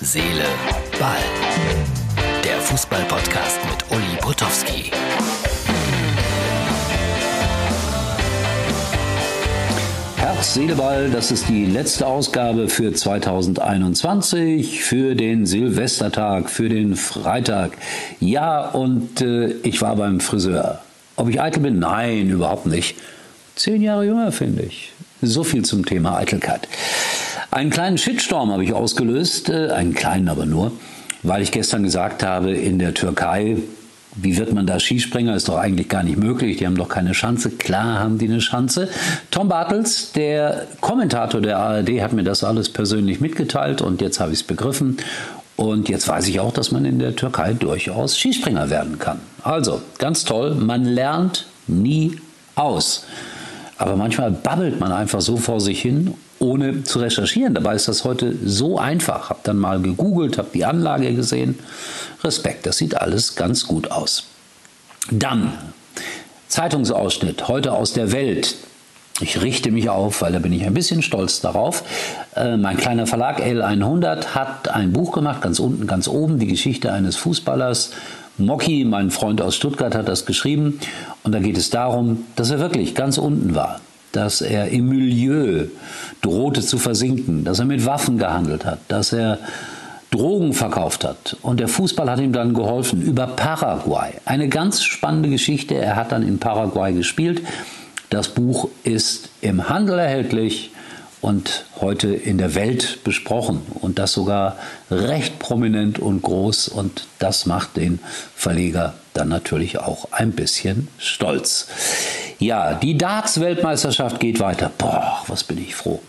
Seele, Ball. Der Fußball-Podcast mit Uli Potowski. Herz, Seele, Ball, das ist die letzte Ausgabe für 2021, für den Silvestertag, für den Freitag. Ja, und äh, ich war beim Friseur. Ob ich eitel bin? Nein, überhaupt nicht. Zehn Jahre jünger, finde ich. So viel zum Thema Eitelkeit. Einen kleinen Shitstorm habe ich ausgelöst, äh, einen kleinen aber nur, weil ich gestern gesagt habe, in der Türkei, wie wird man da Skispringer? Ist doch eigentlich gar nicht möglich. Die haben doch keine Schanze. Klar haben die eine Schanze. Tom Bartels, der Kommentator der ARD, hat mir das alles persönlich mitgeteilt und jetzt habe ich es begriffen. Und jetzt weiß ich auch, dass man in der Türkei durchaus Skispringer werden kann. Also, ganz toll. Man lernt nie aus. Aber manchmal babbelt man einfach so vor sich hin, ohne zu recherchieren. Dabei ist das heute so einfach. Hab dann mal gegoogelt, habe die Anlage gesehen. Respekt, das sieht alles ganz gut aus. Dann Zeitungsausschnitt heute aus der Welt. Ich richte mich auf, weil da bin ich ein bisschen stolz darauf. Äh, mein kleiner Verlag L100 hat ein Buch gemacht, ganz unten, ganz oben, die Geschichte eines Fußballers Mocky, mein Freund aus Stuttgart, hat das geschrieben. Und da geht es darum, dass er wirklich ganz unten war. Dass er im Milieu drohte zu versinken, dass er mit Waffen gehandelt hat, dass er Drogen verkauft hat. Und der Fußball hat ihm dann geholfen über Paraguay. Eine ganz spannende Geschichte. Er hat dann in Paraguay gespielt. Das Buch ist im Handel erhältlich und heute in der Welt besprochen und das sogar recht prominent und groß und das macht den Verleger dann natürlich auch ein bisschen stolz. Ja, die Darts-Weltmeisterschaft geht weiter. Boah, was bin ich froh.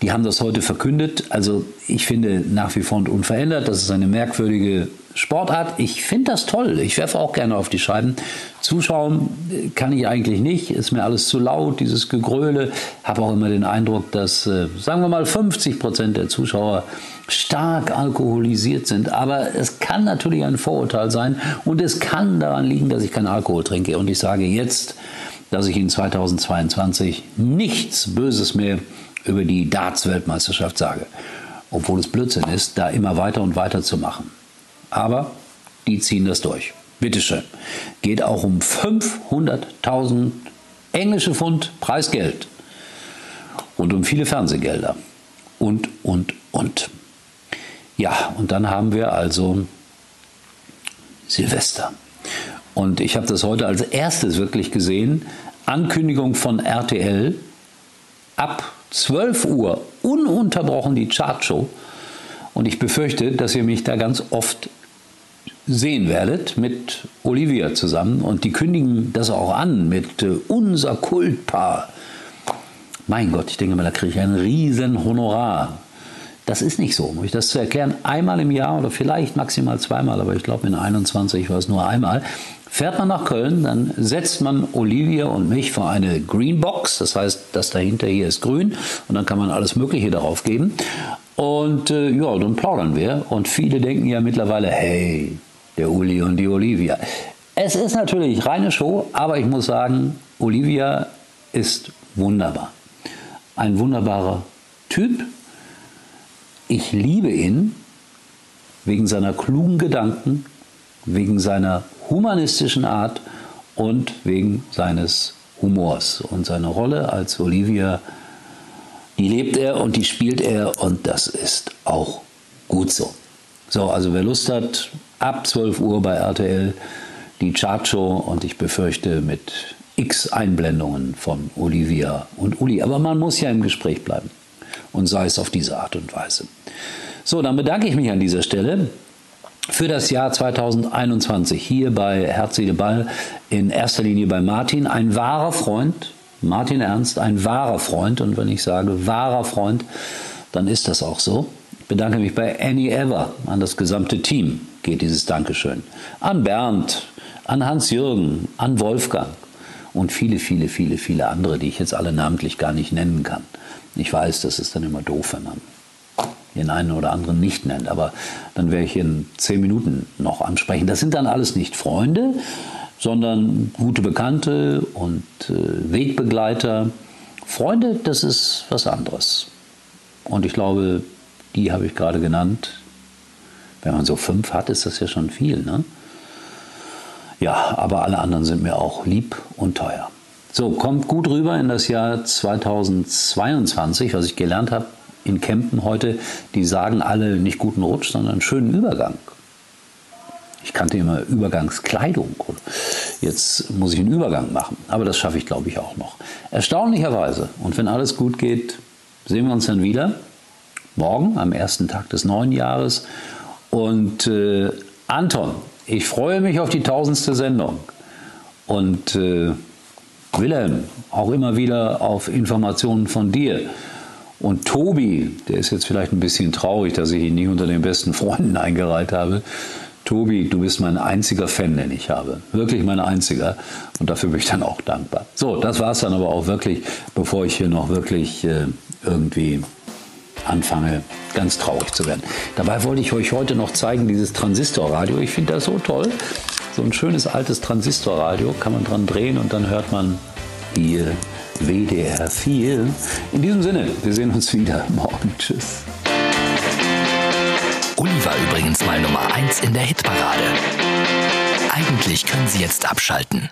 Die haben das heute verkündet. Also ich finde nach wie vor unverändert. Das ist eine merkwürdige Sportart. Ich finde das toll. Ich werfe auch gerne auf die Scheiben. Zuschauen kann ich eigentlich nicht. Ist mir alles zu laut, dieses Gegröle. Habe auch immer den Eindruck, dass, äh, sagen wir mal, 50 Prozent der Zuschauer stark alkoholisiert sind. Aber es kann natürlich ein Vorurteil sein. Und es kann daran liegen, dass ich keinen Alkohol trinke. Und ich sage jetzt, dass ich in 2022 nichts Böses mehr über die Darts-Weltmeisterschaft sage. Obwohl es Blödsinn ist, da immer weiter und weiter zu machen. Aber die ziehen das durch. Bitteschön. Geht auch um 500.000 englische Pfund Preisgeld. Und um viele Fernsehgelder. Und, und, und. Ja, und dann haben wir also Silvester. Und ich habe das heute als erstes wirklich gesehen. Ankündigung von RTL ab 12 Uhr ununterbrochen die Chartshow. Und ich befürchte, dass ihr mich da ganz oft sehen werdet mit Olivia zusammen. Und die kündigen das auch an mit äh, unser Kultpaar. Mein Gott, ich denke mal, da kriege ich ein riesen Honorar. Das ist nicht so, um euch das zu erklären. Einmal im Jahr oder vielleicht maximal zweimal, aber ich glaube in 21 war es nur einmal, Fährt man nach Köln, dann setzt man Olivia und mich vor eine Greenbox, das heißt, das dahinter hier ist grün und dann kann man alles Mögliche darauf geben. Und äh, ja, dann plaudern wir und viele denken ja mittlerweile, hey, der Uli und die Olivia. Es ist natürlich reine Show, aber ich muss sagen, Olivia ist wunderbar. Ein wunderbarer Typ. Ich liebe ihn wegen seiner klugen Gedanken, wegen seiner humanistischen Art und wegen seines Humors. Und seine Rolle als Olivia, die lebt er und die spielt er und das ist auch gut so. So, also wer Lust hat, ab 12 Uhr bei RTL die Chartshow und ich befürchte mit x Einblendungen von Olivia und Uli. Aber man muss ja im Gespräch bleiben und sei es auf diese Art und Weise. So, dann bedanke ich mich an dieser Stelle für das Jahr 2021 hier bei Herzliche Ball in erster Linie bei Martin, ein wahrer Freund, Martin Ernst, ein wahrer Freund. Und wenn ich sage wahrer Freund, dann ist das auch so. Ich bedanke mich bei Annie Ever, an das gesamte Team geht dieses Dankeschön, an Bernd, an Hans-Jürgen, an Wolfgang und viele, viele, viele, viele andere, die ich jetzt alle namentlich gar nicht nennen kann. Ich weiß, das ist dann immer doof, wenn man den einen oder anderen nicht nennt. Aber dann werde ich in zehn Minuten noch ansprechen. Das sind dann alles nicht Freunde, sondern gute Bekannte und äh, Wegbegleiter. Freunde, das ist was anderes. Und ich glaube, die habe ich gerade genannt. Wenn man so fünf hat, ist das ja schon viel. Ne? Ja, aber alle anderen sind mir auch lieb und teuer. So, kommt gut rüber in das Jahr 2022, was ich gelernt habe in Campen heute. Die sagen alle nicht guten Rutsch, sondern schönen Übergang. Ich kannte immer Übergangskleidung. Jetzt muss ich einen Übergang machen. Aber das schaffe ich, glaube ich, auch noch. Erstaunlicherweise. Und wenn alles gut geht, sehen wir uns dann wieder. Morgen, am ersten Tag des neuen Jahres. Und äh, Anton, ich freue mich auf die tausendste Sendung. Und äh, Wilhelm, auch immer wieder auf Informationen von dir. Und Tobi, der ist jetzt vielleicht ein bisschen traurig, dass ich ihn nicht unter den besten Freunden eingereiht habe. Tobi, du bist mein einziger Fan, den ich habe. Wirklich mein einziger. Und dafür bin ich dann auch dankbar. So, das war es dann aber auch wirklich, bevor ich hier noch wirklich äh, irgendwie anfange, ganz traurig zu werden. Dabei wollte ich euch heute noch zeigen, dieses Transistorradio. Ich finde das so toll. So ein schönes altes Transistorradio kann man dran drehen und dann hört man hier WDR 4. In diesem Sinne, wir sehen uns wieder morgen. Tschüss. Uli war übrigens mal Nummer 1 in der Hitparade. Eigentlich können Sie jetzt abschalten.